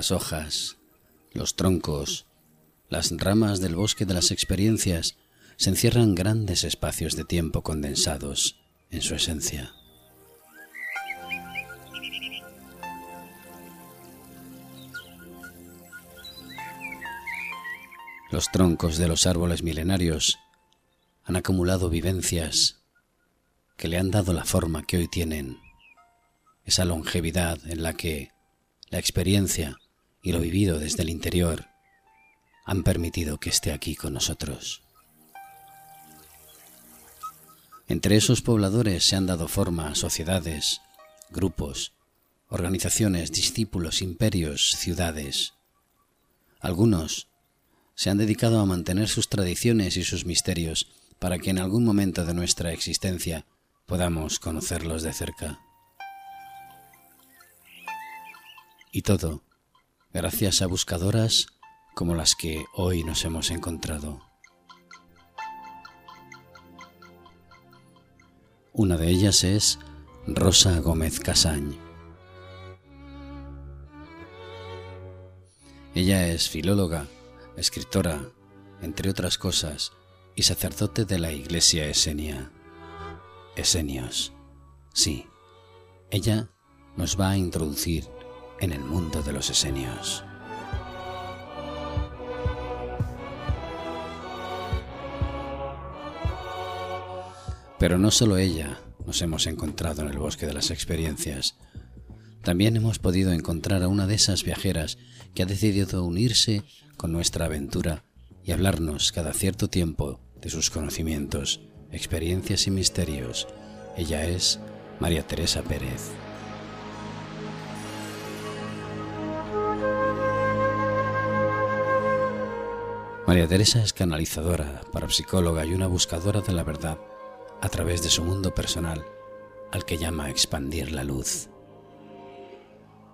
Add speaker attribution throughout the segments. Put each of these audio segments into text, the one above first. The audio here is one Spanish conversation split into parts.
Speaker 1: Las hojas, los troncos, las ramas del bosque de las experiencias se encierran grandes espacios de tiempo condensados en su esencia. Los troncos de los árboles milenarios han acumulado vivencias que le han dado la forma que hoy tienen, esa longevidad en la que la experiencia y lo vivido desde el interior han permitido que esté aquí con nosotros. Entre esos pobladores se han dado forma a sociedades, grupos, organizaciones, discípulos, imperios, ciudades. Algunos se han dedicado a mantener sus tradiciones y sus misterios para que en algún momento de nuestra existencia podamos conocerlos de cerca. Y todo gracias a buscadoras como las que hoy nos hemos encontrado. Una de ellas es Rosa Gómez Casañ. Ella es filóloga, escritora, entre otras cosas, y sacerdote de la iglesia esenia. Esenios. Sí, ella nos va a introducir en el mundo de los esenios. Pero no solo ella nos hemos encontrado en el bosque de las experiencias, también hemos podido encontrar a una de esas viajeras que ha decidido unirse con nuestra aventura y hablarnos cada cierto tiempo de sus conocimientos, experiencias y misterios. Ella es María Teresa Pérez. María Teresa es canalizadora, parapsicóloga y una buscadora de la verdad a través de su mundo personal, al que llama expandir la luz,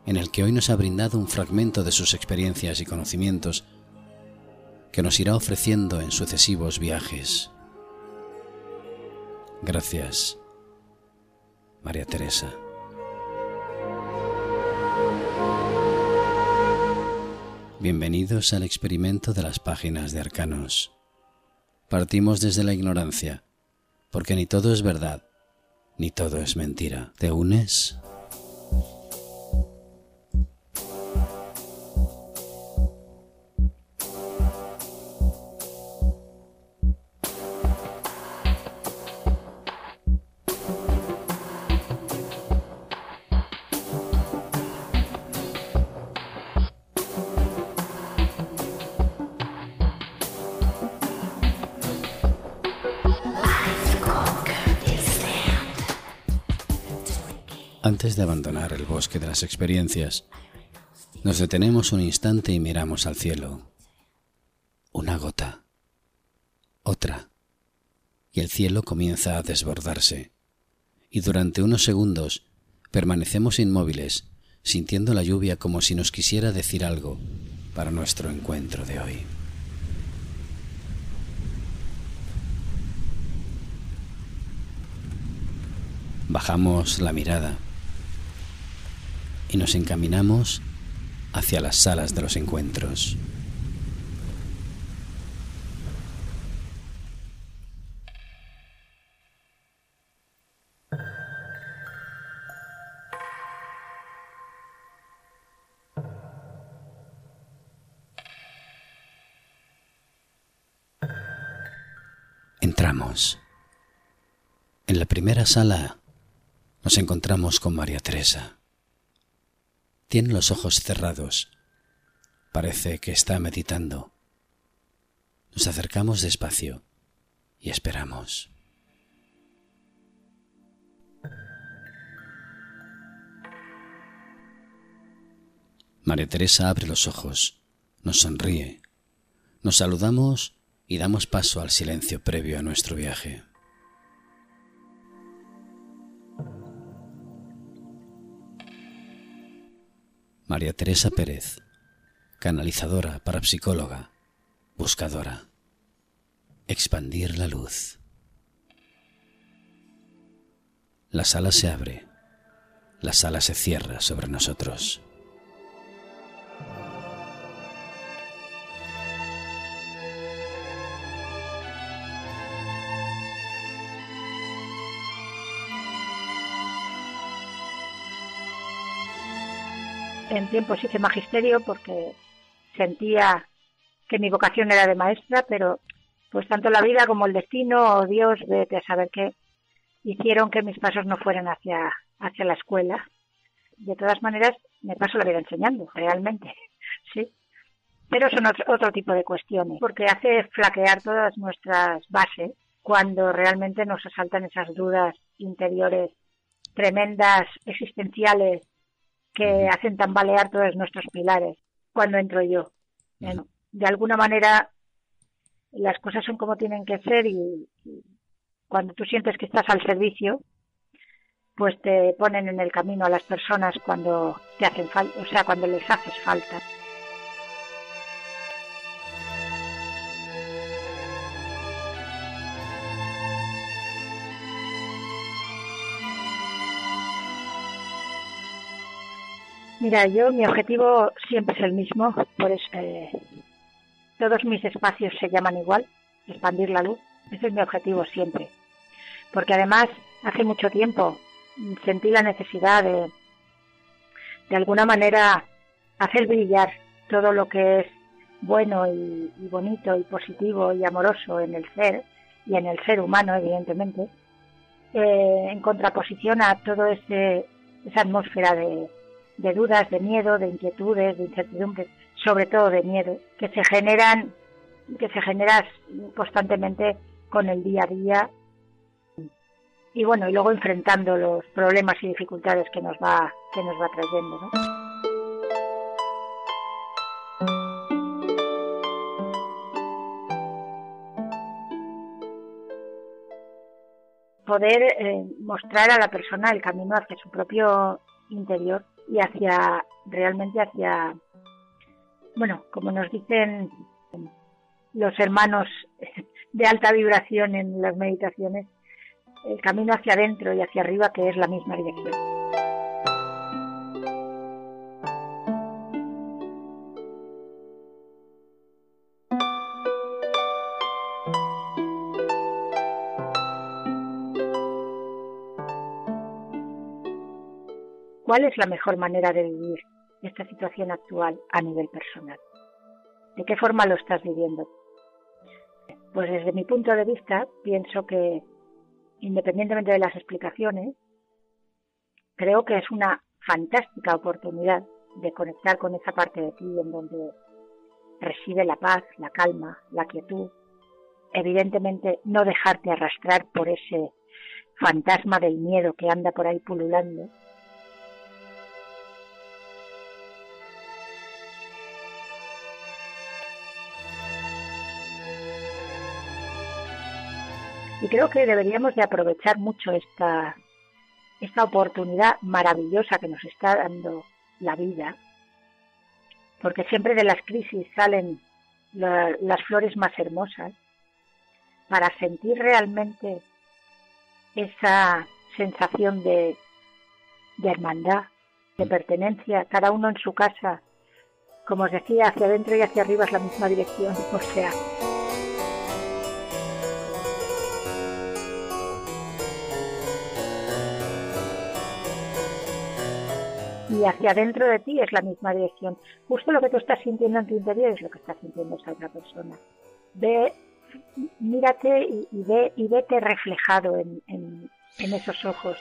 Speaker 1: en el que hoy nos ha brindado un fragmento de sus experiencias y conocimientos que nos irá ofreciendo en sucesivos viajes. Gracias, María Teresa. Bienvenidos al experimento de las páginas de Arcanos. Partimos desde la ignorancia porque ni todo es verdad, ni todo es mentira. ¿Te unes? De abandonar el bosque de las experiencias, nos detenemos un instante y miramos al cielo. Una gota, otra, y el cielo comienza a desbordarse, y durante unos segundos permanecemos inmóviles, sintiendo la lluvia como si nos quisiera decir algo para nuestro encuentro de hoy. Bajamos la mirada nos encaminamos hacia las salas de los encuentros. Entramos. En la primera sala nos encontramos con María Teresa. Tiene los ojos cerrados. Parece que está meditando. Nos acercamos despacio y esperamos. María Teresa abre los ojos, nos sonríe, nos saludamos y damos paso al silencio previo a nuestro viaje. María Teresa Pérez, canalizadora, parapsicóloga, buscadora. Expandir la luz. La sala se abre, la sala se cierra sobre nosotros.
Speaker 2: En tiempos hice magisterio porque sentía que mi vocación era de maestra, pero pues tanto la vida como el destino o Dios de, saber qué hicieron que mis pasos no fueran hacia, hacia la escuela. De todas maneras, me paso la vida enseñando, realmente, sí. Pero son otro, otro tipo de cuestiones, porque hace flaquear todas nuestras bases cuando realmente nos asaltan esas dudas interiores tremendas, existenciales, que hacen tambalear todos nuestros pilares. Cuando entro yo. de alguna manera las cosas son como tienen que ser y, cuando tú sientes que estás al servicio, pues te ponen en el camino a las personas cuando te hacen falta, o sea, cuando les haces falta. Mira, yo mi objetivo siempre es el mismo, por eso eh, todos mis espacios se llaman igual, expandir la luz. Ese es mi objetivo siempre. Porque además, hace mucho tiempo sentí la necesidad de, de alguna manera, hacer brillar todo lo que es bueno y, bonito y positivo y amoroso en el ser y en el ser humano, evidentemente, eh, en contraposición a toda esa atmósfera de, de dudas, de miedo, de inquietudes, de incertidumbres, sobre todo de miedo, que se generan, que se generan constantemente con el día a día y bueno, y luego enfrentando los problemas y dificultades que nos va, que nos va trayendo, ¿no? poder eh, mostrar a la persona el camino hacia su propio interior y hacia realmente hacia bueno como nos dicen los hermanos de alta vibración en las meditaciones el camino hacia adentro y hacia arriba que es la misma dirección ¿Cuál es la mejor manera de vivir esta situación actual a nivel personal? ¿De qué forma lo estás viviendo? Pues desde mi punto de vista pienso que, independientemente de las explicaciones, creo que es una fantástica oportunidad de conectar con esa parte de ti en donde reside la paz, la calma, la quietud. Evidentemente no dejarte arrastrar por ese fantasma del miedo que anda por ahí pululando Y creo que deberíamos de aprovechar mucho esta, esta oportunidad maravillosa que nos está dando la vida, porque siempre de las crisis salen las flores más hermosas, para sentir realmente esa sensación de, de hermandad, de pertenencia, cada uno en su casa, como os decía, hacia adentro y hacia arriba es la misma dirección, o sea, y hacia adentro de ti es la misma dirección. Justo lo que tú estás sintiendo en tu interior es lo que está sintiendo esa otra persona. Ve, mírate y, ve y vete reflejado en esos ojos.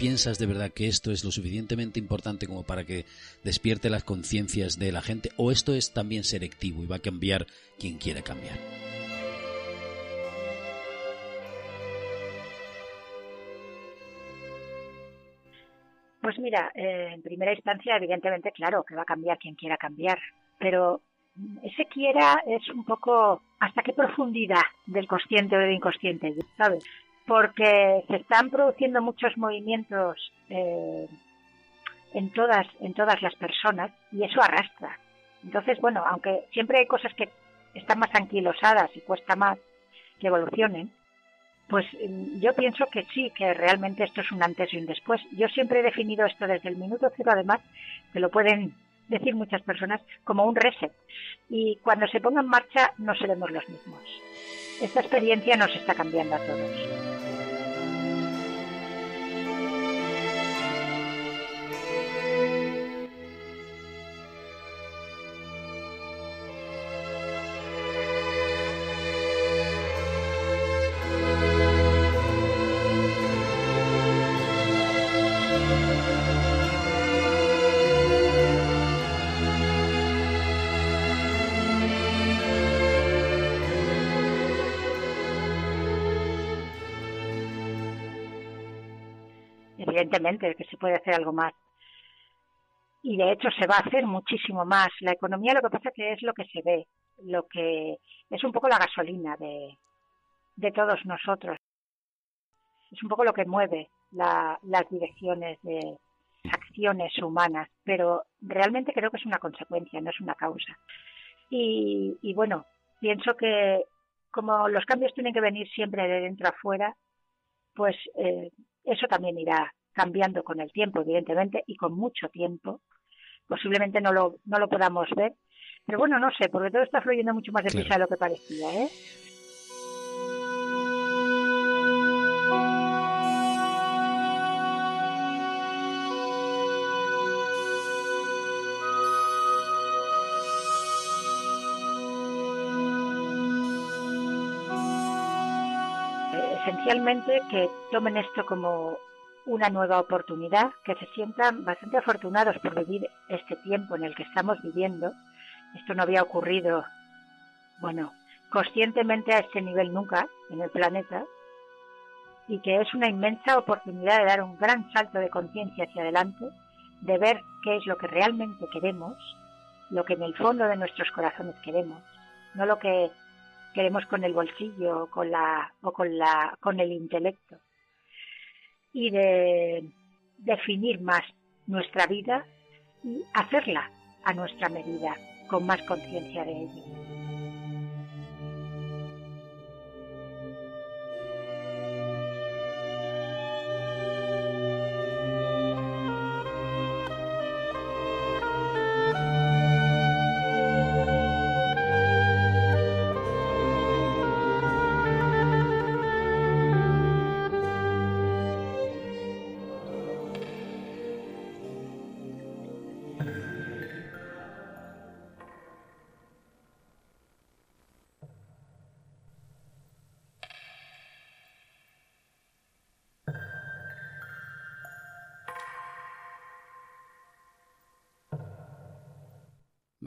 Speaker 1: ¿Piensas de verdad que esto es lo suficientemente importante como para que despierte las conciencias de la gente? ¿O esto es también selectivo y va a cambiar quien quiera cambiar?
Speaker 2: Pues mira, eh, en primera instancia, evidentemente, claro, que va a cambiar quien quiera cambiar, pero ese quiera es un poco hasta qué profundidad del consciente o del inconsciente, ¿sabes? Porque se están produciendo muchos movimientos eh, en todas en todas las personas y eso arrastra. Entonces, bueno, aunque siempre hay cosas que están más anquilosadas y cuesta más que evolucionen, pues mm, yo pienso que sí, que realmente esto es un antes y un después. Yo siempre he definido esto desde el minuto cero, además, que lo pueden decir muchas personas, como un reset. Y cuando se ponga en marcha no seremos los mismos. Esta experiencia nos está cambiando a todos. Evidentemente que se puede hacer algo más. Y de hecho se va a hacer muchísimo más. La economía lo que pasa que es lo que se ve, lo que es un poco la gasolina de, de todos nosotros. Es un poco lo que mueve las direcciones de acciones humanas, pero realmente creo que es una consecuencia, no es una causa. Y, y bueno, pienso que como los cambios tienen que venir siempre de dentro a fuera, pues eh, eso también irá cambiando con el tiempo, evidentemente, y con mucho tiempo. Posiblemente no lo, no lo podamos ver, pero bueno, no sé, porque todo está fluyendo mucho más deprisa de lo que parecía, ¿eh? esencialmente que tomen esto como una nueva oportunidad, que se sientan bastante afortunados por vivir este tiempo en el que estamos viviendo. Esto no había ocurrido, bueno, conscientemente a este nivel nunca en el planeta, y que es una inmensa oportunidad de dar un gran salto de conciencia hacia adelante, de ver qué es lo que realmente queremos, lo que en el fondo de nuestros corazones queremos, no lo que queremos con el bolsillo con la, o con, la, con el intelecto. Y de definir más nuestra vida y hacerla a nuestra medida, con más conciencia de ello.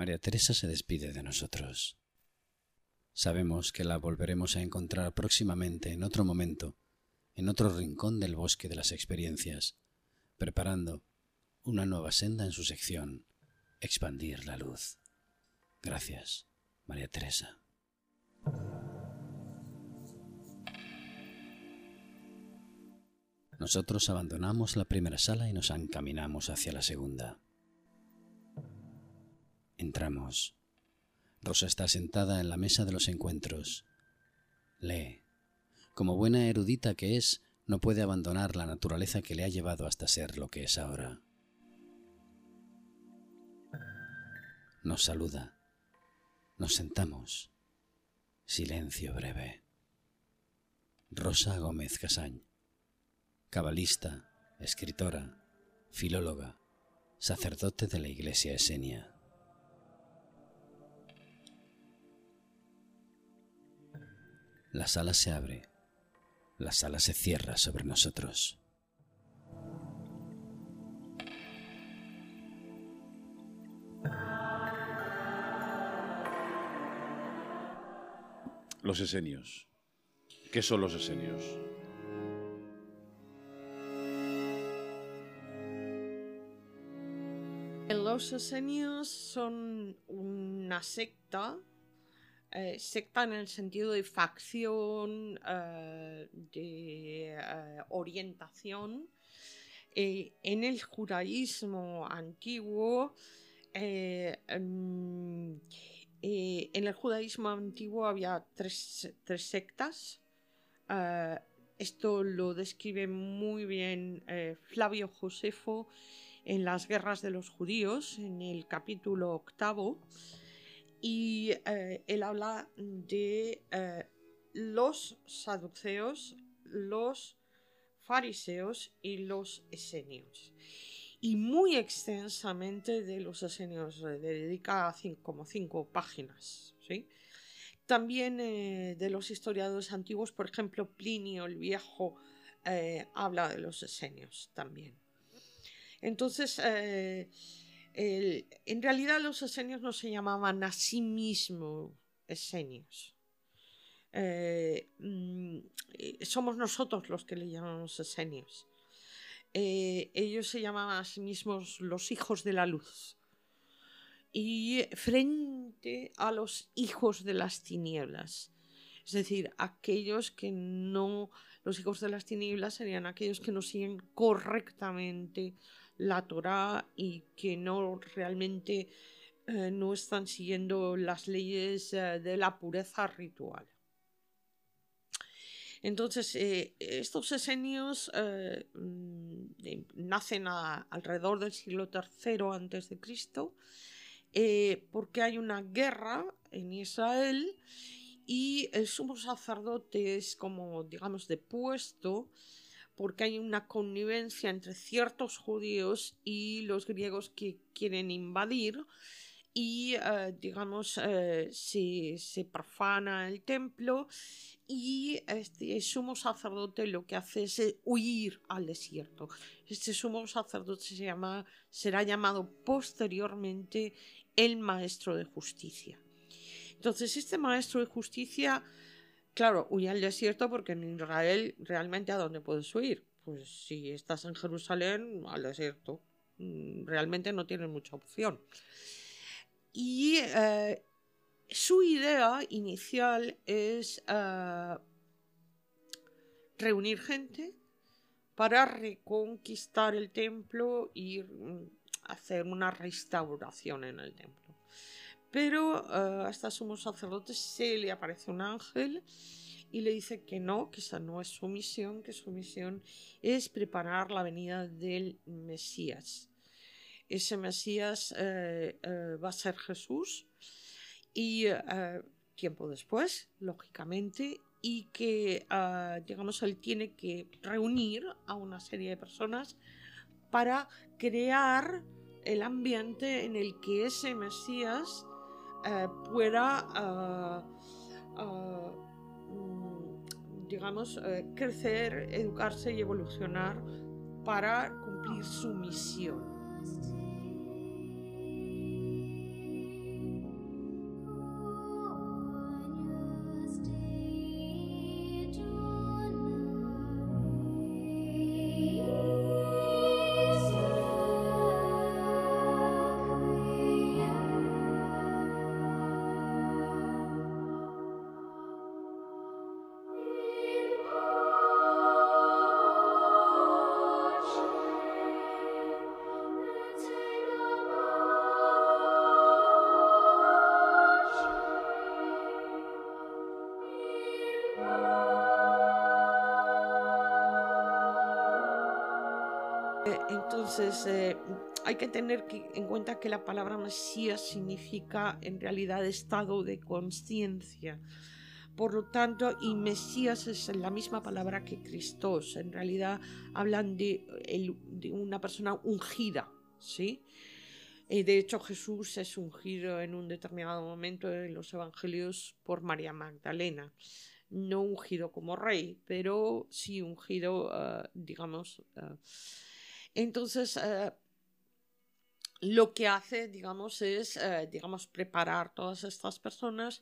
Speaker 1: María Teresa se despide de nosotros. Sabemos que la volveremos a encontrar próximamente en otro momento, en otro rincón del bosque de las experiencias, preparando una nueva senda en su sección, Expandir la luz. Gracias, María Teresa. Nosotros abandonamos la primera sala y nos encaminamos hacia la segunda. Entramos. Rosa está sentada en la mesa de los encuentros. Lee. Como buena erudita que es, no puede abandonar la naturaleza que le ha llevado hasta ser lo que es ahora. Nos saluda. Nos sentamos. Silencio breve. Rosa Gómez Casañ. Cabalista, escritora, filóloga, sacerdote de la Iglesia Esenia. La sala se abre. La sala se cierra sobre nosotros.
Speaker 3: Los esenios. ¿Qué son los esenios?
Speaker 4: Los esenios son una secta eh, secta en el sentido de facción, eh, de eh, orientación. en el judaísmo antiguo, mm, en el judaísmo antiguo había tres, tres sectas. esto lo describe muy bien Flavio Josefo en las guerras de los judíos, en el capítulo octavo y eh, él habla de eh, los saduceos, los fariseos y los esenios. Y muy extensamente de los esenios, le dedica como cinco páginas. ¿sí? También eh, de los historiadores antiguos, por ejemplo, Plinio el Viejo habla de los esenios también. Entonces, en realidad los esenios no se llamaban a sí mismos esenios. Eh, mm, somos nosotros los que le llamamos esenios. eh, ellos se llamaban a sí mismos los hijos de la luz. Y frente a los hijos de las tinieblas. Es decir, aquellos que no, los hijos de las tinieblas serían aquellos que no siguen correctamente la Torá y que no realmente eh, no están siguiendo las leyes eh, de la pureza ritual. Entonces, eh, estos esenios mm, nacen alrededor del siglo III antes de porque hay una guerra en Israel y el sumo sacerdote es como, digamos, depuesto porque hay una connivencia entre ciertos judíos y los griegos que quieren invadir y eh, digamos eh, se, profana el templo y este sumo sacerdote lo que hace es eh, huir al desierto. Este sumo sacerdote se llama, será llamado posteriormente el maestro de justicia. Entonces este maestro de justicia, claro, huye al desierto porque en Israel realmente a dónde puedes huir. Pues si estás en Jerusalén, al desierto. Mm, realmente no tienes mucha opción. Y eh, su idea inicial es eh, reunir gente para reconquistar el templo y mm, hacer una restauración en el templo. Pero uh, hasta sumo sacerdote se le aparece un ángel y le dice que no, que esa no es su misión, que su misión es preparar la venida del Mesías. Ese Mesías eh, eh, va a ser Jesús y eh, tiempo después, lógicamente, y que, digamos, él tiene que reunir a una serie de personas para crear el ambiente en el que ese Mesías pueda, mm, digamos, crecer, educarse y evolucionar para cumplir su misión. Entonces, eh, hay que tener en cuenta que la palabra Mesías significa en realidad estado de conciencia. Por lo tanto, y Mesías es la misma palabra que Cristos. En realidad hablan de, una persona ungida, ¿sí? Eh, de hecho, Jesús es ungido en un determinado momento en los evangelios por María Magdalena. No ungido como rey, pero sí ungido, ah, digamos, ah, entonces, eh, lo que hace, digamos, es, eh, digamos, preparar todas estas personas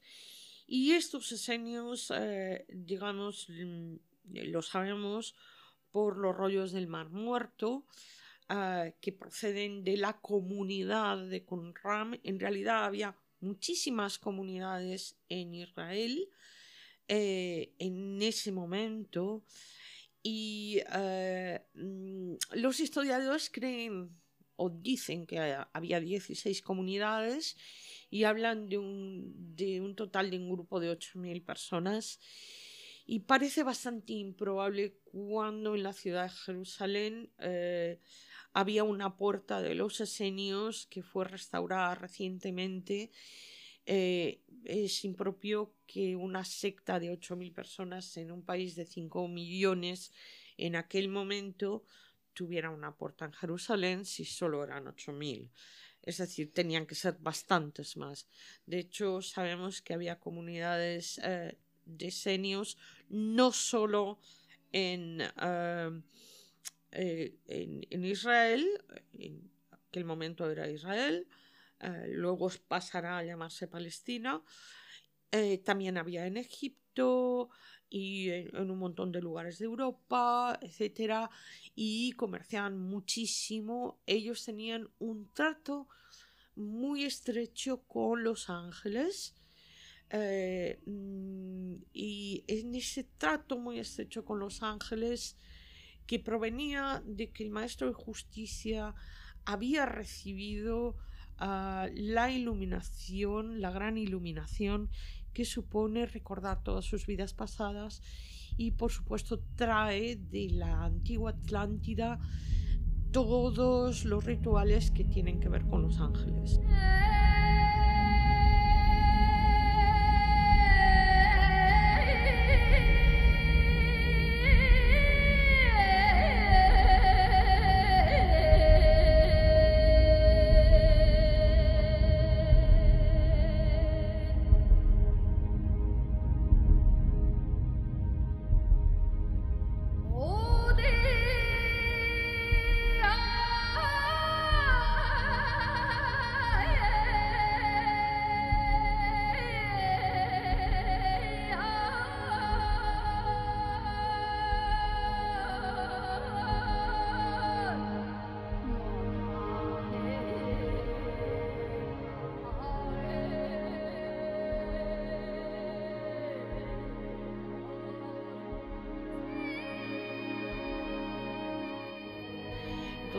Speaker 4: y estos esenios, eh, digamos, mm, lo sabemos por los rollos del Mar Muerto, que proceden de la comunidad de Qumran. En realidad había muchísimas comunidades en Israel en ese momento y eh, mm, los historiadores creen o dicen que había 16 comunidades y hablan de un, de un total de un grupo de 8.000 personas. Y parece bastante improbable cuando en la ciudad de Jerusalén eh, había una puerta de los esenios que fue restaurada recientemente eh, es impropio que una secta de 8.000 personas en un país de 5 millones en aquel momento tuviera una puerta en Jerusalén si solo eran 8.000. Es decir, tenían que ser bastantes más. De hecho, sabemos que había comunidades eh, de senios no solo en, eh, en, en, Israel, en aquel momento era Israel, eh, luego pasará a llamarse Palestina, Eh, también había en Egipto y en, un montón de lugares de Europa, etcétera, y comerciaban muchísimo. Ellos tenían un trato muy estrecho con los ángeles. Eh, mm, y en ese trato muy estrecho con los ángeles que provenía de que el maestro de justicia había recibido ah, la iluminación, la gran iluminación que supone recordar todas sus vidas pasadas y por supuesto trae de la antigua Atlántida todos los rituales que tienen que ver con los ángeles.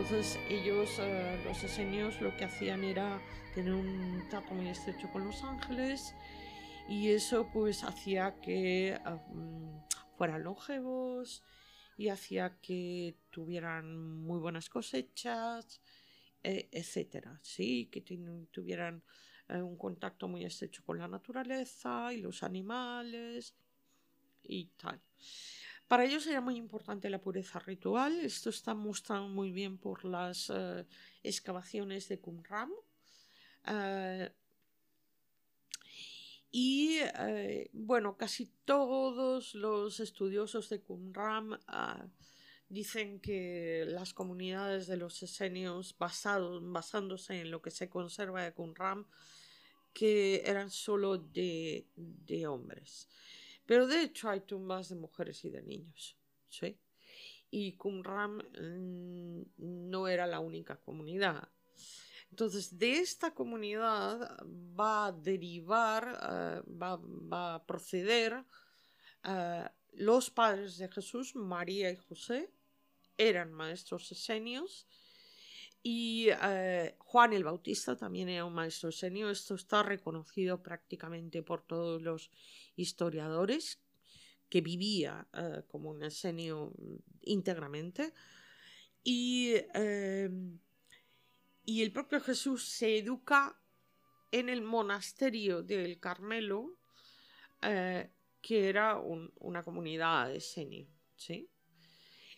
Speaker 4: Entonces ellos, eh, los esenios, lo que hacían era tener un trato muy estrecho con los ángeles y eso pues hacía que mm, fueran longevos y hacía que tuvieran muy buenas cosechas, e, etcétera, sí, que tuvieran eh, un contacto muy estrecho con la naturaleza y los animales y tal. Para ellos era muy importante la pureza ritual. Esto está mostrado muy bien por las eh, excavaciones de Qumran. Eh, y eh, bueno, casi todos los estudiosos de Qumran dicen que las comunidades de los esenios, basándose en lo que se conserva de Qumran, que eran solo de hombres. Pero de hecho hay tumbas de mujeres y de niños. ¿sí? Y Qumran mm, no era la única comunidad. Entonces, de esta comunidad va a derivar, eh, va, a proceder eh, los padres de Jesús, María y José, eran maestros esenios, y eh, Juan el Bautista también era un maestro esenio. Esto está reconocido prácticamente por todos los historiadores que vivía eh, como un esenio íntegramente. Y, em, y, el propio Jesús se educa en el monasterio del Carmelo, eh, que era una comunidad esenio. ¿sí?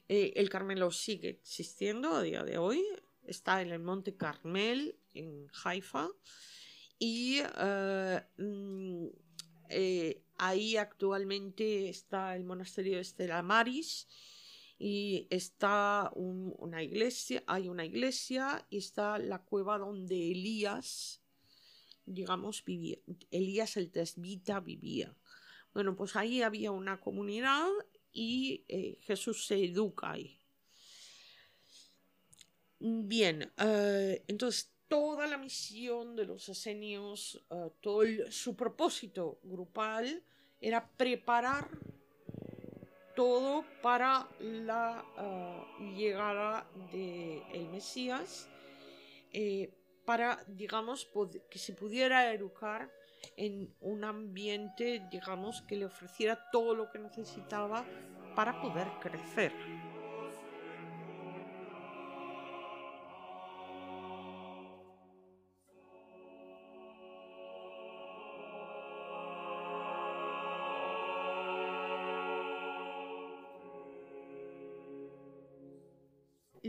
Speaker 4: el Carmelo sigue existiendo a día de hoy, está en el Monte Carmel, en Haifa, y eh, mm, eh, ahí actualmente está el monasterio de Estela Maris y está una iglesia, hay una iglesia y está la cueva donde Elías, digamos, vivía. Elías el tesbita vivía. Bueno, pues ahí había una comunidad y eh, Jesús se educa ahí. Bien, eh, entonces toda la misión de los esenios, eh, todo su propósito grupal era preparar todo para la eh, llegada del Mesías, para, digamos, que se pudiera educar en un ambiente, digamos, que le ofreciera todo lo que necesitaba para poder crecer.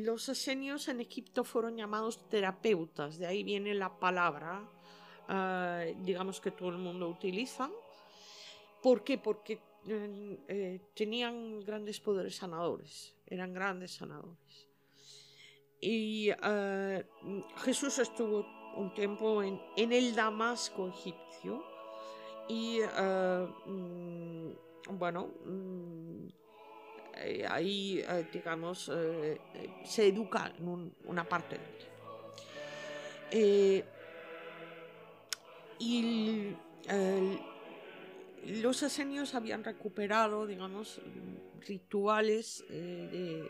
Speaker 4: Los esenios en Egipto fueron llamados terapeutas, de ahí viene la palabra, eh, digamos que todo el mundo utiliza. ¿Por qué? Porque eh, eh, tenían grandes poderes sanadores, eran grandes sanadores. Y Jesús estuvo un tiempo en, el Damasco egipcio y mm, bueno, mm, eh, ahí, eh, digamos, se educa en una parte del tiempo. y los esenios habían recuperado, digamos, rituales de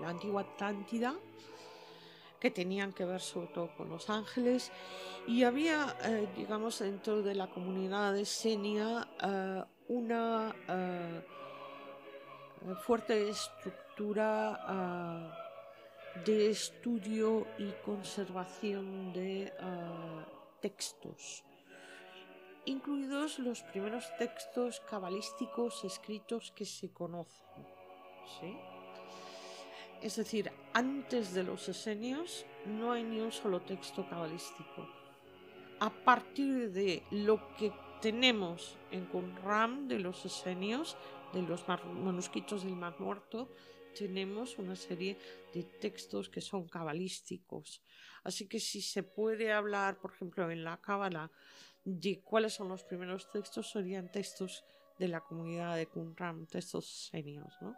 Speaker 4: la antigua Atlántida que tenían que ver sobre todo con los ángeles y había, eh, digamos, dentro de la comunidad de Senia eh, una eh, fuerte estructura de estudio y conservación de textos, incluidos los primeros textos cabalísticos escritos que se conocen. ¿sí? Es decir, antes de los esenios no hay ni un solo texto cabalístico. A partir de lo que tenemos en Qumran de los esenios, de los manuscritos del Mar Muerto, tenemos una serie de textos que son cabalísticos. Así que si se puede hablar, por ejemplo, en la Cábala, de cuáles son los primeros textos, serían textos de la comunidad de Qumran, textos esenios, ¿no?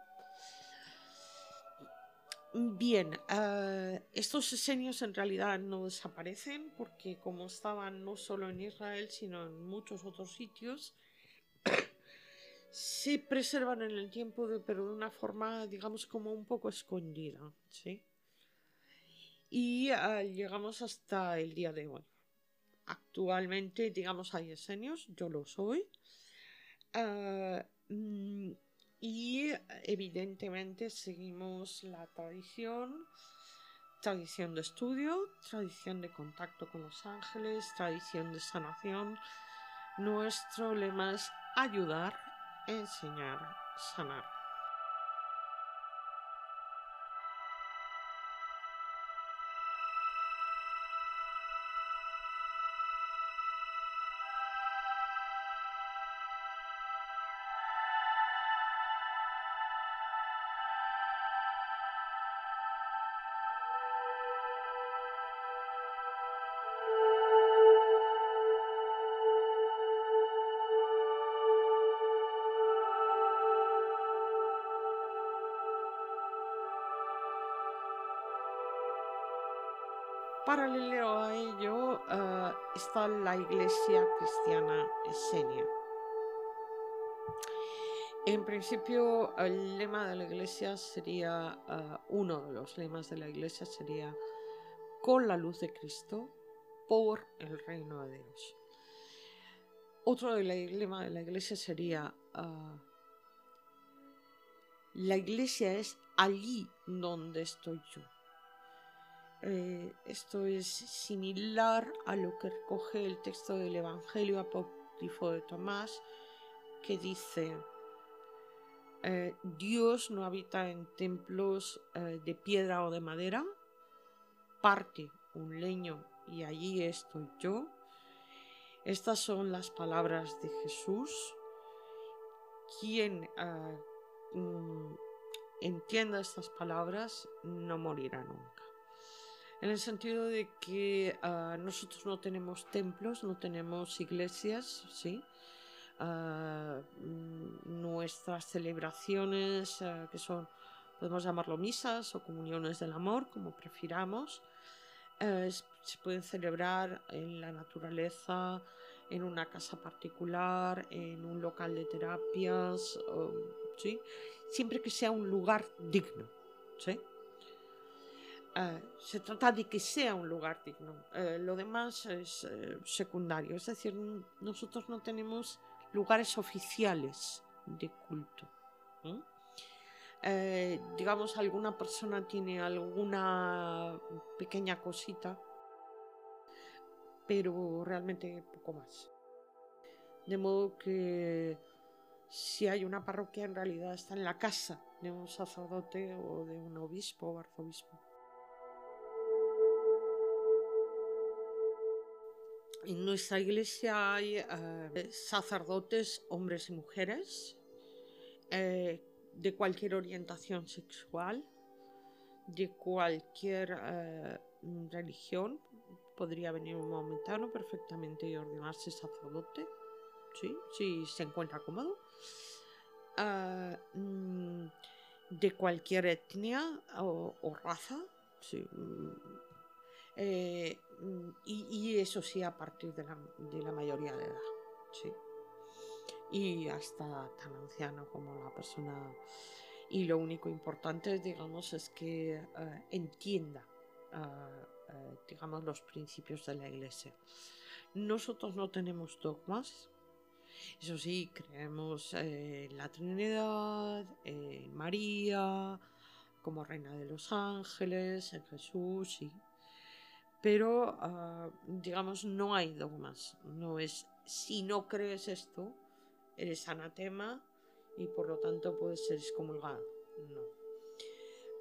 Speaker 4: Bien, eh, estos esenios en realidad no desaparecen porque como estaban no solo en Israel sino en muchos otros sitios, se preservan en el tiempo pero de una forma digamos como un poco escondida, ¿sí? Y eh, llegamos hasta el día de hoy. Actualmente digamos hay esenios, yo lo soy. Eh, mm, y evidentemente seguimos la tradición, tradición de estudio, tradición de contacto con los ángeles, tradición de sanación. Nuestro lema es ayudar, enseñar, sanar. Iglesia cristiana esenia. En principio, el lema de la iglesia sería, eh, uno de los lemas de la iglesia sería, con la luz de Cristo, por el reino de Dios. Otro lema de la iglesia sería, eh, la iglesia es allí donde estoy yo. Eh, esto es similar a lo que recoge el texto del Evangelio apócrifo de Tomás, que dice, eh, Dios no habita en templos eh, de piedra o de madera, parte un leño y allí estoy yo. Estas son las palabras de Jesús. Quien mm, entienda estas palabras no morirá nunca en el sentido de que ah, nosotros no tenemos templos, no tenemos iglesias, ¿sí? Mm, nuestras celebraciones, ah, que son, podemos llamarlo misas o comuniones del amor, como prefiramos, eh, se pueden celebrar en la naturaleza, en una casa particular, en un local de terapias, ¿sí? siempre que sea un lugar digno. ¿sí? Eh, se trata de que sea un lugar digno. Eh, lo demás es eh, secundario. Es decir, nosotros no tenemos lugares oficiales de culto. digamos, alguna persona tiene alguna pequeña cosita, pero realmente poco más. De modo que si hay una parroquia, en realidad está en la casa de un sacerdote o de un obispo o arzobispo. En nuestra iglesia hay eh, sacerdotes, hombres y mujeres, eh, de cualquier orientación sexual, de cualquier eh, religión. Podría venir un momentano perfectamente y ordenarse sacerdote. ¿sí? si se encuentra cómodo. Mm, de cualquier etnia o, raza. Mm, eh, y, eso sí, a partir de la, de la mayoría de edad. Sí. Y hasta tan anciano como la persona. Y lo único importante, digamos, es que eh, entienda, eh, digamos, los principios de la iglesia. Nosotros no tenemos dogmas, eso sí, creemos en la Trinidad, en María, como Reina de los Ángeles, en Jesús, sí. Pero, ah, digamos, no hay dogmas. No es, si no crees esto, eres anatema y por lo tanto puedes ser excomulgado. No.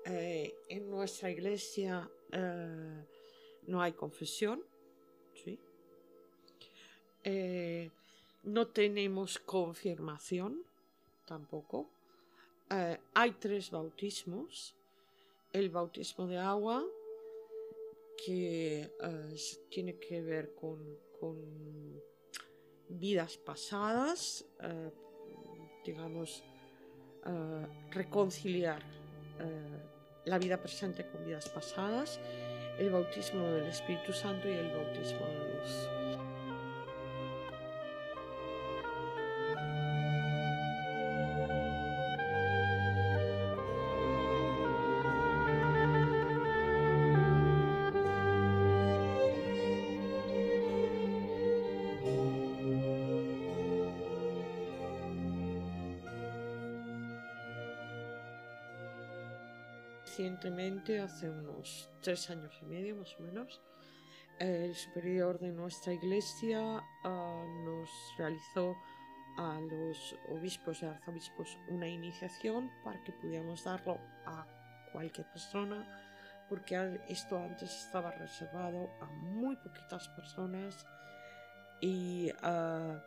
Speaker 4: Eh, en nuestra iglesia eh, no hay confesión, ¿sí? Eh, no tenemos confirmación tampoco. Hay tres bautismos. El bautismo de agua, que eh, tiene que ver con, vidas pasadas, eh, digamos, reconciliar la vida presente con vidas pasadas, el bautismo del Espíritu Santo y el bautismo de luz. Hace unos tres años y medio más o menos, el superior de nuestra iglesia ah, nos realizó a los obispos y arzobispos una iniciación para que pudiéramos darlo a cualquier persona, porque esto antes estaba reservado a muy poquitas personas y uh,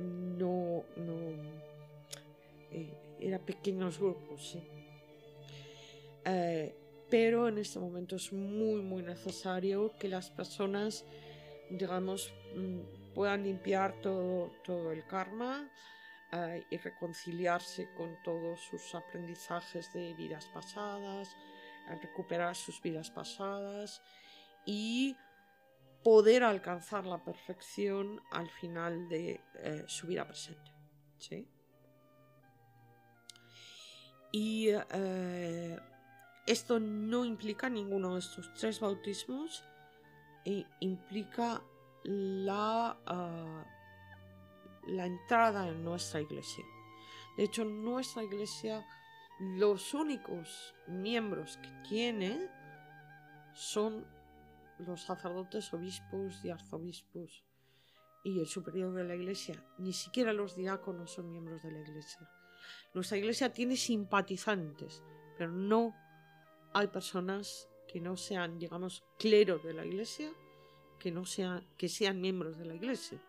Speaker 4: no, no eh, era pequeños grupos. ¿sí? Eh, pero en este momento es muy, muy necesario que las personas, digamos, mm, puedan limpiar todo, todo el karma eh, y reconciliarse con todos sus aprendizajes de vidas pasadas, recuperar sus vidas pasadas y poder alcanzar la perfección al final de eh, su vida presente. ¿sí? Y esto no implica ninguno de estos tres bautismos, e implica la, ah, la entrada en nuestra iglesia. De hecho, nuestra iglesia, los únicos miembros que tiene son los sacerdotes, obispos y arzobispos y el superior de la iglesia. Ni siquiera los diáconos son miembros de la iglesia. Nuestra iglesia tiene simpatizantes, pero no hay personas que no sean, digamos, cleros de la iglesia, que, no sean, que sean miembros de la iglesia.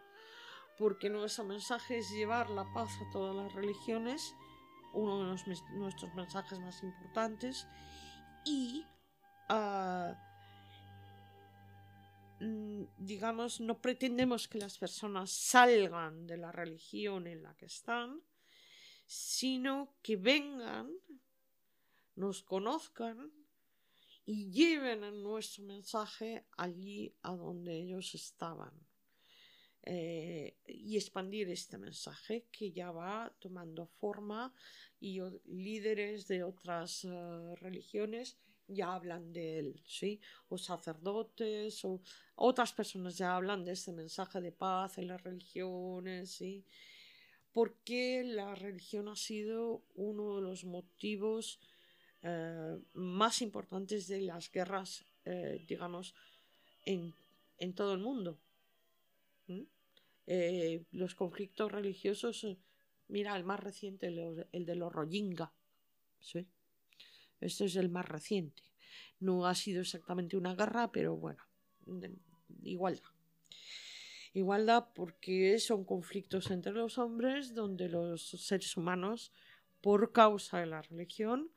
Speaker 4: Porque nuestro mensaje es llevar la paz a todas las religiones, uno de nuestros mensajes más importantes, y, ah, mm, digamos, no pretendemos que las personas salgan de la religión en la que están, sino que vengan nos conozcan y lleven nuestro mensaje allí a donde ellos estaban. Eh, y expandir este mensaje que ya va tomando forma y líderes de otras eh, religiones ya hablan de él, ¿sí? O sacerdotes o otras personas ya hablan de este mensaje de paz en las religiones, ¿sí? Porque la religión ha sido uno de los motivos eh, más importantes de las guerras, eh, digamos, en, todo el mundo. Eh, los conflictos religiosos, mira, el más reciente, el, de los Rohingya. ¿sí? Este es el más reciente. No ha sido exactamente una guerra, pero bueno, igualdad. Igualdad porque son conflictos entre los hombres donde los seres humanos, por causa de la religión,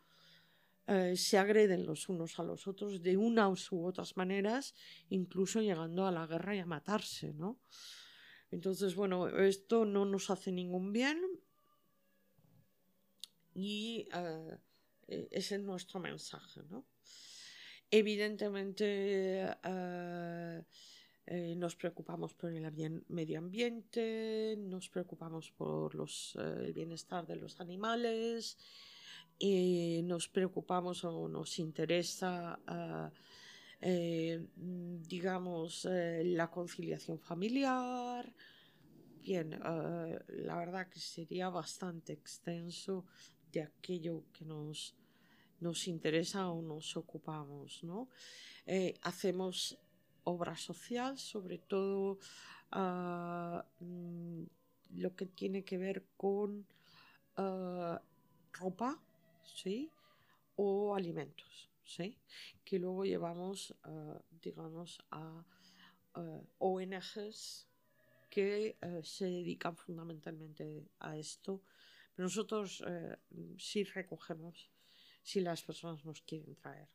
Speaker 4: eh, se agreden los unos a los otros de unas u otras maneras, incluso llegando a la guerra y a matarse, ¿no? Entonces, bueno, esto no nos hace ningún bien y eh, e-, ese es nuestro mensaje, ¿no? Evidentemente eh, eh, nos preocupamos por el medio ambiente, nos preocupamos por los, el bienestar de los animales, y nos preocupamos o nos interesa eh, mm, digamos, eh, la conciliación familiar. Bien, eh, la verdad que sería bastante extenso de aquello que nos, nos interesa o nos ocupamos, ¿no? hacemos obra social, sobre todo ah, mm, lo que tiene que ver con ropa, ¿sí? O alimentos. ¿sí? que luego llevamos, uh, digamos, a uh, ONGs que uh, se dedican fundamentalmente a esto. Pero nosotros sí recogemos si las personas nos quieren traer.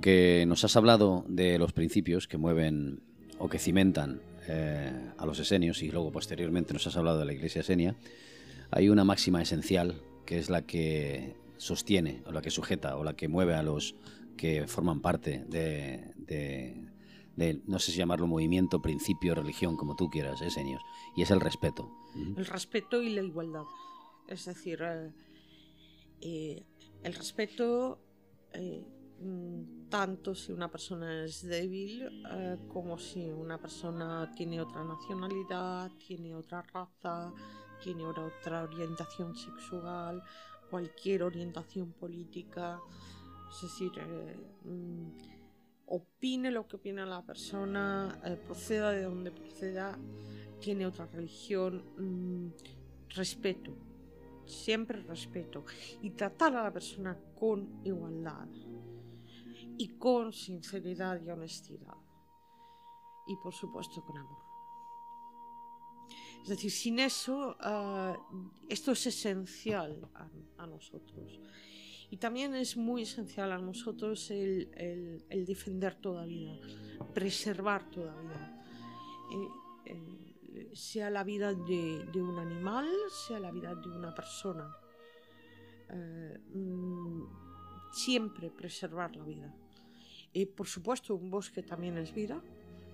Speaker 1: Aunque nos has hablado de los principios que mueven o que cimentan eh, a los esenios y luego posteriormente nos has hablado de la iglesia esenia, hay una máxima esencial que es la que sostiene o la que sujeta o la que mueve a los que forman parte de, no sé si llamarlo movimiento, principio, religión, como tú quieras, esenios, y es el respeto.
Speaker 4: El respeto y la igualdad. Es decir, eh, eh, el respeto Mm, tanto si una persona es débil eh, como si una persona tiene otra nacionalidad, tiene otra raza, tiene otra orientación sexual, cualquier orientación política. Es decir, eh, mm, opine lo que opina la persona, eh, proceda de donde proceda, tiene otra religión, mm, respeto, siempre respeto y tratar a la persona con igualdad y con sinceridad y honestidad. Y por supuesto con amor. Es decir, sin eso, ah, esto es esencial a, nosotros. Y también es muy esencial a nosotros el, defender toda vida, preservar toda vida. Eh, eh, sea la vida de, un animal, sea la vida de una persona. Eh, mm, siempre preservar la vida. Y por supuesto un bosque también es vida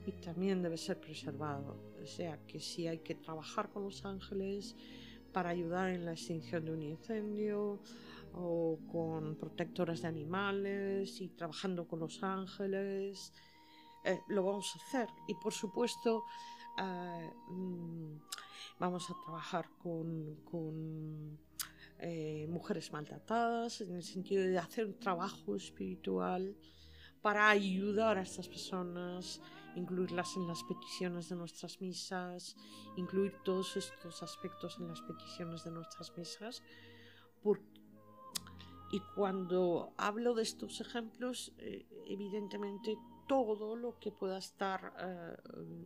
Speaker 4: y también debe ser preservado. O sea que si hay que trabajar con los ángeles para ayudar en la extinción de un incendio o con protectoras de animales y trabajando con los ángeles, eh, lo vamos a hacer. Y por supuesto eh, mm, vamos a trabajar con, eh, mujeres maltratadas en el sentido de hacer un trabajo espiritual para ayudar a estas personas, incluirlas en las peticiones de nuestras misas, incluir todos estos aspectos en las peticiones de nuestras misas. y cuando hablo de estos ejemplos, eh, evidentemente todo lo que pueda estar eh,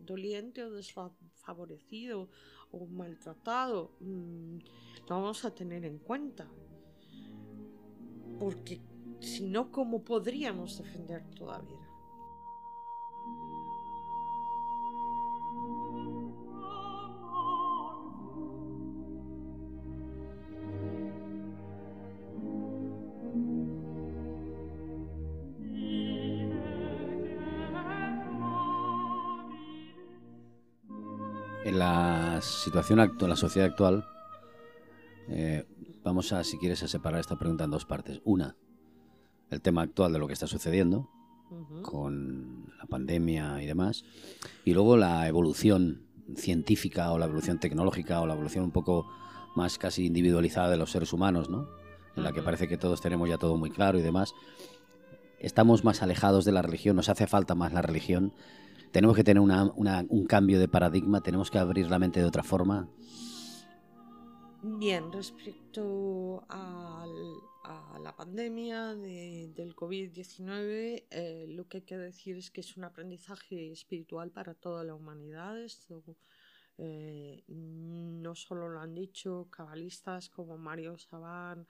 Speaker 4: doliente o desfavorecido o maltratado, mm, lo vamos a tener en cuenta. Porque sino cómo podríamos defender toda vida.
Speaker 1: En la situación actual, la sociedad actual, eh, vamos a, si quieres, a separar esta pregunta en dos partes. Una, el tema actual de lo que está sucediendo con la pandemia y demás, y luego la evolución científica o la evolución tecnológica o la evolución un poco más casi individualizada de los seres humanos, ¿no? En la que parece que todos tenemos ya todo muy claro y demás. Estamos más alejados de la religión, nos hace falta más la religión. Tenemos que tener un cambio de paradigma, tenemos que abrir la mente de otra forma.
Speaker 4: Bien, respecto al- a la pandemia de- del COVID-19, eh, lo que hay que decir es que es un aprendizaje espiritual para toda la humanidad. Esto eh, no solo lo han dicho cabalistas como Mario Saban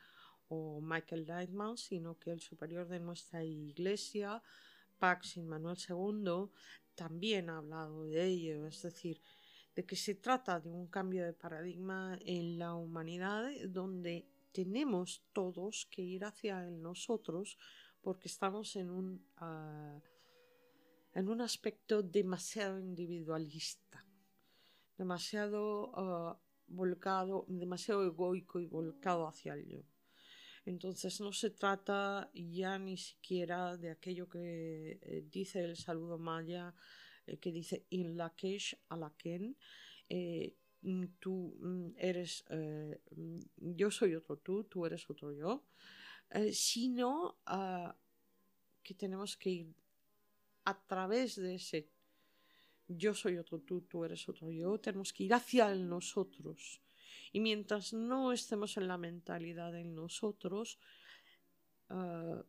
Speaker 4: o Michael Lightman, sino que el superior de nuestra iglesia, Pax Manuel II, también ha hablado de ello. Es decir, de que se trata de un cambio de paradigma en la humanidad donde tenemos todos que ir hacia el nosotros porque estamos en un, ah, en un aspecto demasiado individualista, demasiado ah, volcado, demasiado egoico y volcado hacia el yo. Entonces no se trata ya ni siquiera de aquello que eh, dice el saludo maya, que dice in lakesh alaken, eh, mm, tú mm, eres, eh, yo soy otro tú, tú eres otro yo, eh, sino ah, que tenemos que ir a través de ese yo soy otro tú, tú eres otro yo, tenemos que ir hacia el nosotros. Y mientras no estemos en la mentalidad del nosotros, ah,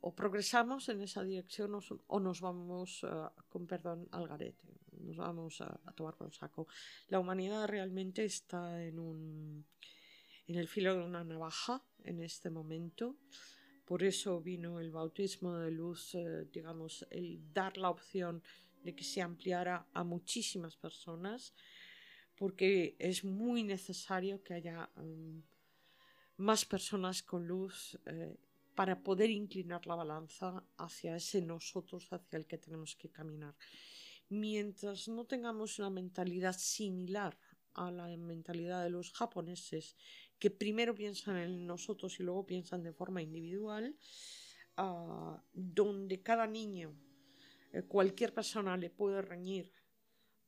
Speaker 4: o progresamos en esa dirección o, nos vamos, ah, con perdón, al garete, nos vamos a, a tomar por saco. La humanidad realmente está en un en el filo de una navaja en este momento. Por eso vino el bautismo de luz, eh, digamos, el dar la opción de que se ampliara a muchísimas personas, porque es muy necesario que haya mm, más personas con luz eh, para poder inclinar la balanza hacia ese nosotros hacia el que tenemos que caminar. Mientras no tengamos una mentalidad similar a la mentalidad de los japoneses, que primero piensan en nosotros y luego piensan de forma individual, ah, donde cada niño, eh, cualquier persona le puede reñir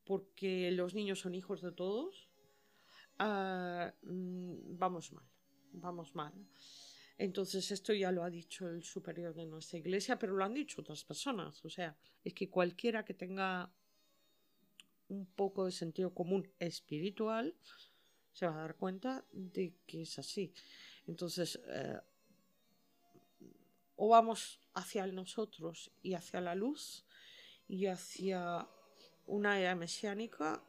Speaker 4: porque los niños son hijos de todos, mm, vamos mal, vamos mal. Entonces esto ya lo ha dicho el superior de nuestra iglesia, pero lo han dicho otras personas. O sea, es que cualquiera que tenga un poco de sentido común espiritual se va a dar cuenta de que es así. Entonces, eh, o vamos hacia nosotros y hacia la luz y hacia una era mesiánica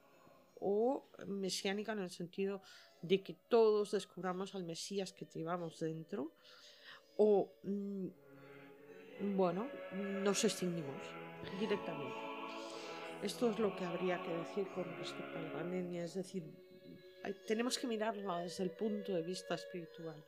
Speaker 4: o mesiánica en el sentido de que todos descubramos al Mesías que llevamos dentro o mm, bueno, nos extinguimos directamente. Esto es lo que habría que decir con respecto a la pandemia, es decir, tenemos que mirarla desde el punto de vista espiritual.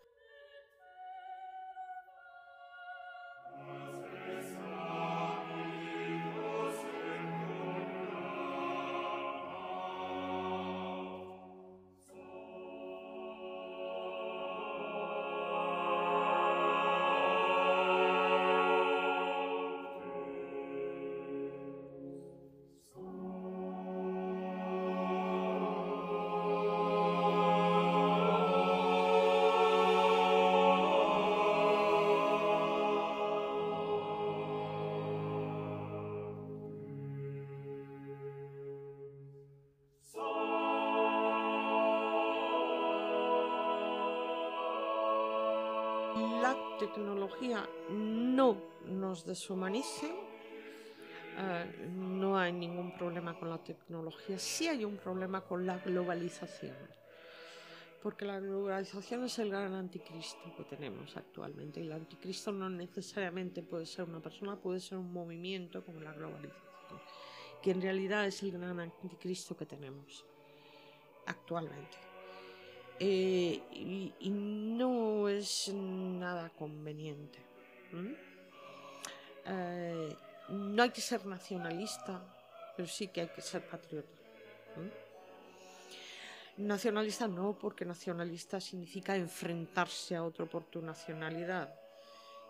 Speaker 4: Nos eh, no hay ningún problema con la tecnología, sí hay un problema con la globalización, porque la globalización es el gran anticristo que tenemos actualmente. Y el anticristo no necesariamente puede ser una persona, puede ser un movimiento como la globalización, que en realidad es el gran anticristo que tenemos actualmente. Eh, y, no es nada conveniente. Eh, no hay que ser nacionalista, pero sí que hay que ser patriota. Nacionalista no, porque nacionalista significa enfrentarse a otro por tu nacionalidad.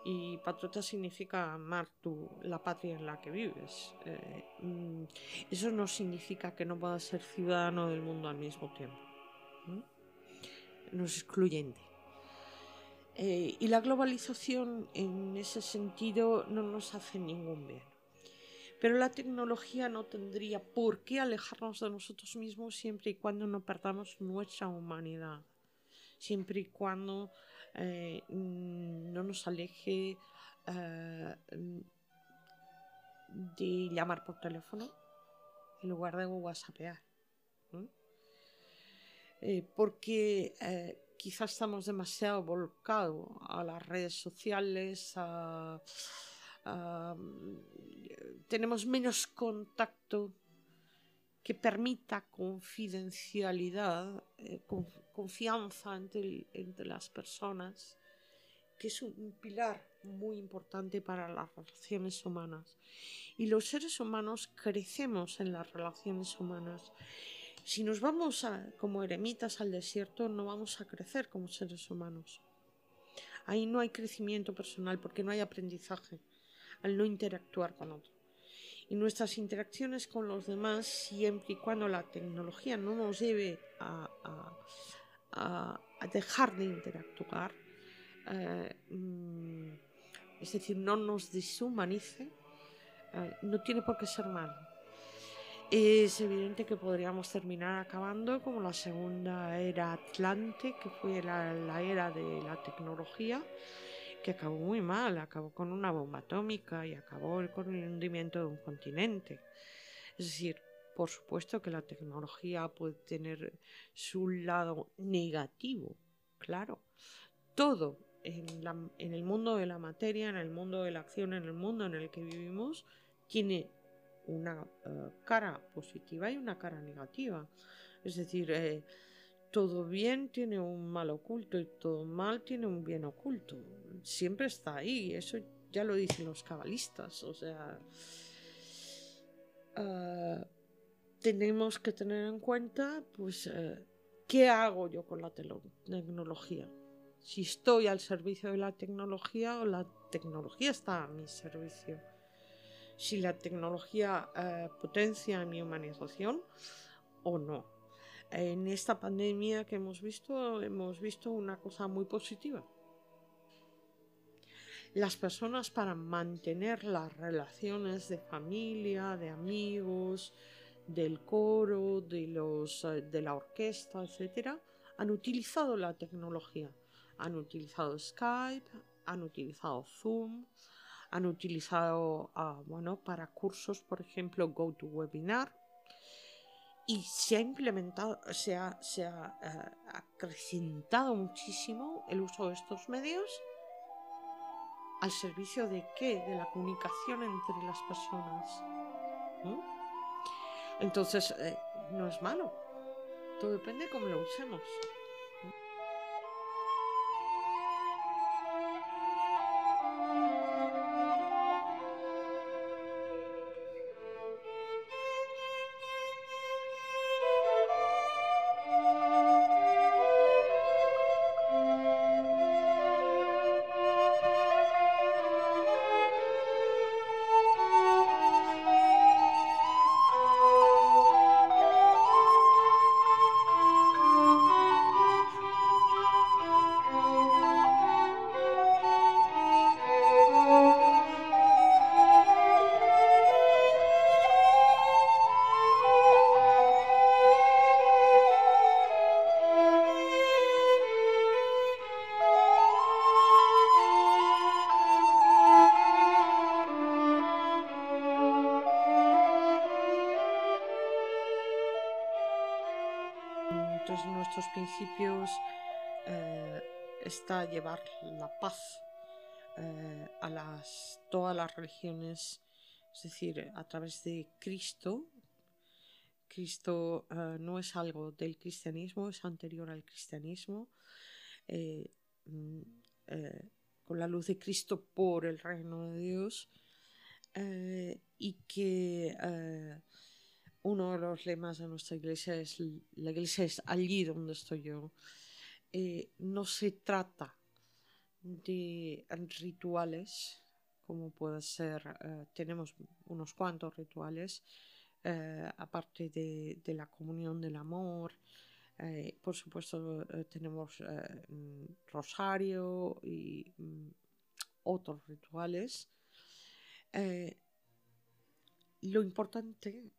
Speaker 4: Y patriota significa amar tu, la patria en la que vives. Eh, mm, eso no significa que no puedas ser ciudadano del mundo al mismo tiempo. ¿m? no es. Eh, y la globalización en ese sentido no nos hace ningún bien. Pero la tecnología no tendría por qué alejarnos de nosotros mismos siempre y cuando no perdamos nuestra humanidad, siempre y cuando eh, no nos aleje eh, de llamar por teléfono en lugar de whatsappear. Eh, porque quizás estamos demasiado volcados a las redes sociales, tenemos menos contacto que permita confidencialidad, eh, confianza entre, entre, las personas, que es un pilar muy importante para las relaciones humanas. Y los seres humanos crecemos en las relaciones humanas si nos vamos a, como eremitas al desierto, no vamos a crecer como seres humanos. Ahí no hay crecimiento personal porque no hay aprendizaje al no interactuar con otro. Y nuestras interacciones con los demás, siempre y cuando la tecnología no nos lleve a, dejar de interactuar, eh, mm, es decir, no nos deshumanice, eh, no tiene por qué ser malo es evidente que podríamos terminar acabando como la segunda era Atlante, que fue la, era de la tecnología, que acabó muy mal, acabó con una bomba atómica y acabó con el hundimiento de un continente. Es decir, por supuesto que la tecnología puede tener su lado negativo, claro. Todo en, en el mundo de la materia, en el mundo de la acción, en el mundo en el que vivimos, tiene una eh, cara positiva y una cara negativa. Es decir, eh, todo bien tiene un mal oculto y todo mal tiene un bien oculto. Siempre está ahí, eso ya lo dicen los cabalistas. O sea, eh, tenemos que tener en cuenta, pues, ¿qué hago yo con la tecnología? Si estoy al servicio de la tecnología o la tecnología está a mi servicio si la tecnología eh, potencia mi humanización o no. En esta pandemia que hemos visto, hemos visto una cosa muy positiva. Las personas para mantener las relaciones de familia, de amigos, del coro, de, los, eh, de la orquesta, etc., han utilizado la tecnología. Han utilizado Skype, han utilizado Zoom, han utilizado ah, bueno, para cursos, por ejemplo, GoToWebinar. Y se ha implementado, se ha, se ha eh, acrecentado muchísimo el uso de estos medios al servicio de qué? De la comunicación entre las personas. Entonces, eh, no es malo. Todo depende de cómo lo usemos. Todas las religiones, es decir, a través de Cristo. Cristo eh, no es algo del cristianismo, es anterior al cristianismo. Mm, con la luz de Cristo por el reino de Dios y que uno de los lemas de nuestra iglesia es la iglesia es allí donde estoy yo. Eh, no se trata de rituales, como puede ser, eh, tenemos unos cuantos rituales, eh, aparte de, la comunión del amor. por supuesto, tenemos rosario y mm, otros rituales lo importante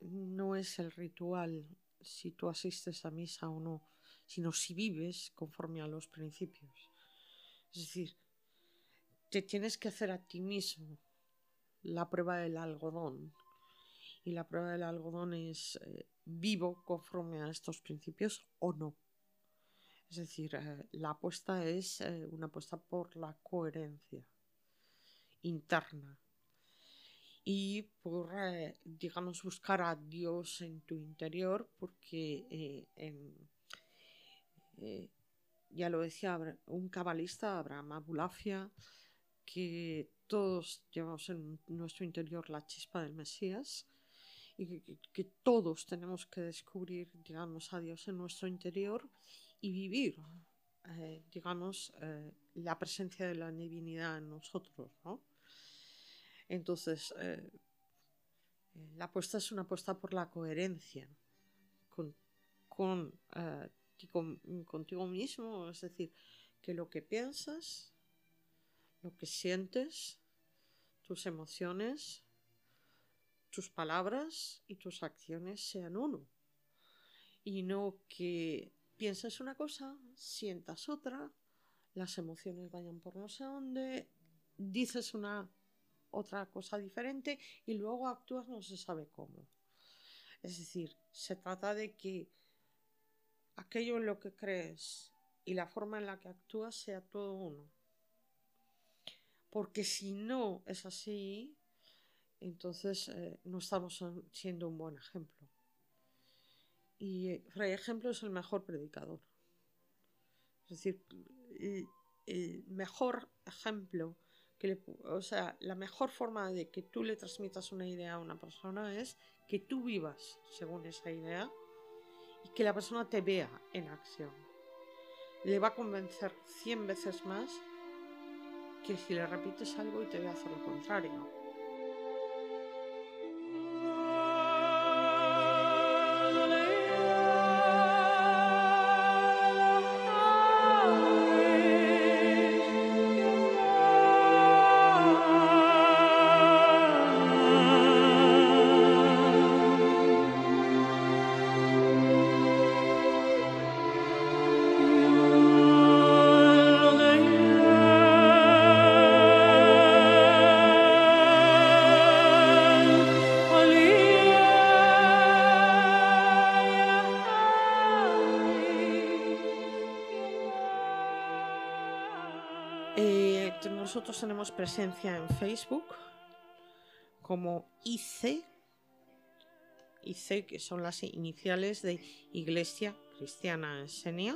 Speaker 4: no es el ritual, si tú asistes a misa o no, sino si vives conforme a los principios. Es decir, te tienes que hacer a ti mismo la prueba del algodón. Y la prueba del algodón es eh, vivo conforme a estos principios o no. Es decir, eh, la apuesta es eh, una apuesta por la coherencia interna y por, digamos, buscar a Dios en tu interior, porque ya lo decía un cabalista, Abraham Abulafia, que todos llevamos en nuestro interior la chispa del Mesías y que, todos tenemos que descubrir, digamos, a Dios en nuestro interior y vivir, eh, eh, la presencia de la divinidad en nosotros, ¿no? Entonces, eh, la apuesta es una apuesta por la coherencia con, contigo mismo, es decir, que lo que piensas lo que sientes, tus emociones, tus palabras y tus acciones sean uno. Y no que pienses una cosa, sientas otra, las emociones vayan por no sé dónde, dices una otra cosa diferente y luego actúas no se sabe cómo. Es decir, se trata de que aquello en lo que crees y la forma en la que actúas sea todo uno porque si no es así, entonces eh, no estamos siendo un buen ejemplo. Y eh, Ejemplo es el mejor predicador. Es decir, el, mejor ejemplo, o sea, la mejor forma de que tú le transmitas una idea a una persona es que tú vivas según esa idea y que la persona te vea en acción. Le va a convencer 100 veces más que si le repites algo y te voy a hacer lo contrario. Nosotros tenemos presencia en Facebook como IC, IC que son las iniciales de Iglesia Cristiana Esenia.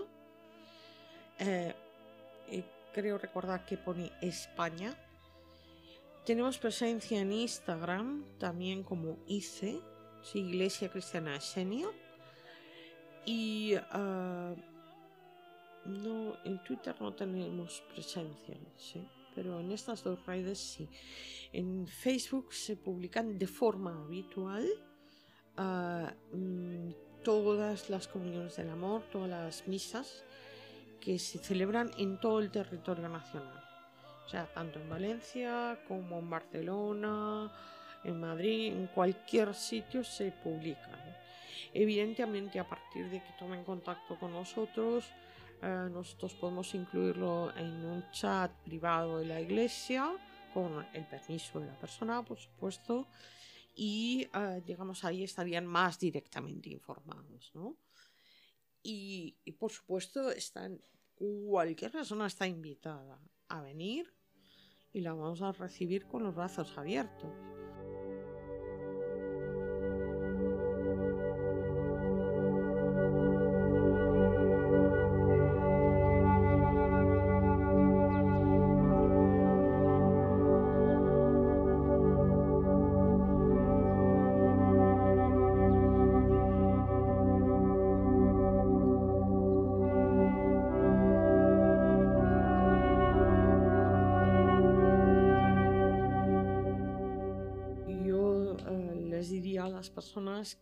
Speaker 4: Eh, creo recordar que pone España. Tenemos presencia en Instagram también como IC, Iglesia Cristiana Esenia. Y ah, no, en Twitter no tenemos presencia, ¿sí? Pero en estas dos redes sí. En Facebook se publican de forma habitual ah, mm, todas las comuniones del amor, todas las misas que se celebran en todo el territorio nacional. O sea, tanto en Valencia como en Barcelona, en Madrid, en cualquier sitio se publican. Evidentemente, a partir de que tomen contacto con nosotros, eh, nosotros podemos incluirlo en un chat privado de la iglesia con el permiso de la persona, por supuesto, y eh, digamos ahí estarían más directamente informados, ¿no? Y, y, por supuesto están, cualquier persona está invitada a venir y la vamos a recibir con los brazos abiertos.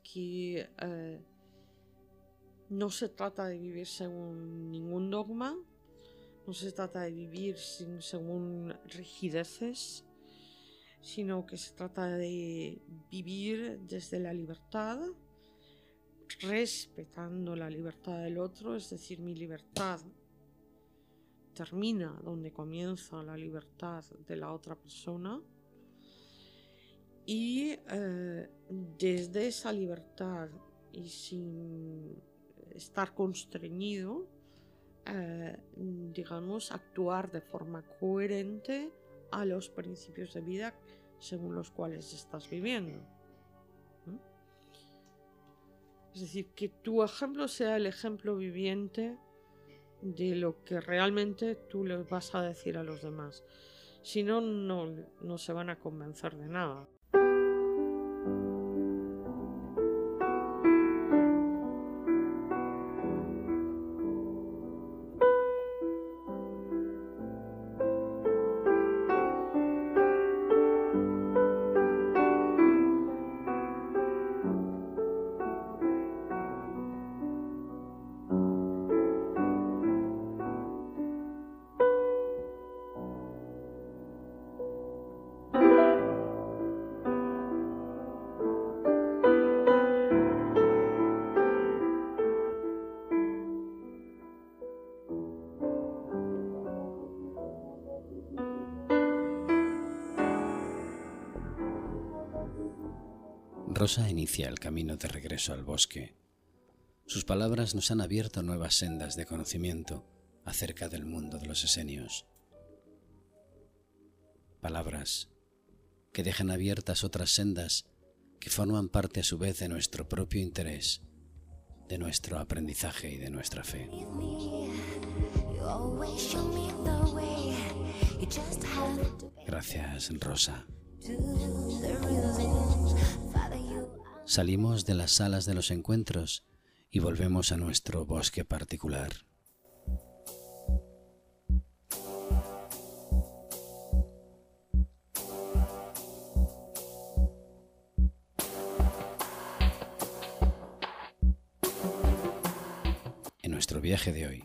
Speaker 4: Que eh, no se trata de vivir según ningún dogma, no se trata de vivir según rigideces, sino que se trata de vivir desde la libertad, respetando la libertad del otro, es decir, mi libertad termina donde comienza la libertad de la otra persona y eh, desde esa libertad y sin estar constreñido, eh, digamos, actuar de forma coherente a los principios de vida según los cuales estás viviendo. Es decir, que tu ejemplo sea el ejemplo viviente de lo que realmente tú les vas a decir a los demás. Si no, no se van a convencer de nada.
Speaker 1: Rosa inicia el camino de regreso al bosque. Sus palabras nos han abierto nuevas sendas de conocimiento acerca del mundo de los esenios. Palabras que dejan abiertas otras sendas que forman parte a su vez de nuestro propio interés, de nuestro aprendizaje y de nuestra fe. Gracias, Rosa. Salimos de las salas de los encuentros y volvemos a nuestro bosque particular. En nuestro viaje de hoy,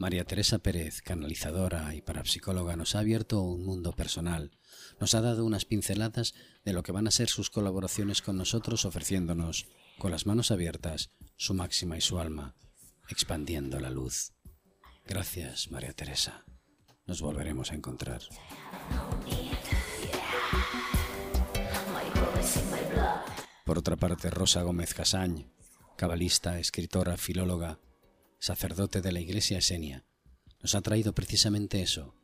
Speaker 1: María Teresa Pérez, canalizadora y parapsicóloga, nos ha abierto un mundo personal, nos ha dado unas pinceladas de lo que van a ser sus colaboraciones con nosotros, ofreciéndonos, con las manos abiertas, su máxima y su alma, expandiendo la luz. Gracias, María Teresa. Nos volveremos a encontrar. Por otra parte, Rosa Gómez Casañ, cabalista, escritora, filóloga, sacerdote de la Iglesia Esenia, nos ha traído precisamente eso,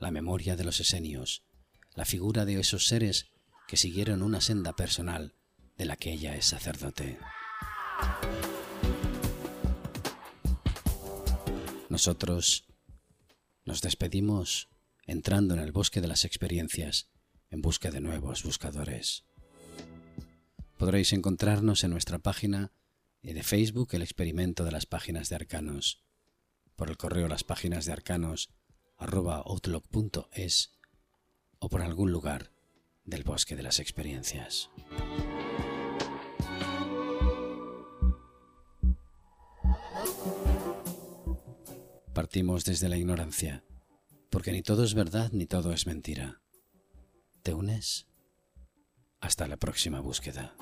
Speaker 1: la memoria de los esenios, la figura de esos seres que siguieron una senda personal de la que ella es sacerdote. Nosotros nos despedimos entrando en el bosque de las experiencias en busca de nuevos buscadores. Podréis encontrarnos en nuestra página y de Facebook el experimento de las páginas de arcanos, por el correo las páginas de arcanos outlook.es o por algún lugar del bosque de las experiencias. Partimos desde la ignorancia, porque ni todo es verdad ni todo es mentira. ¿Te unes? Hasta la próxima búsqueda.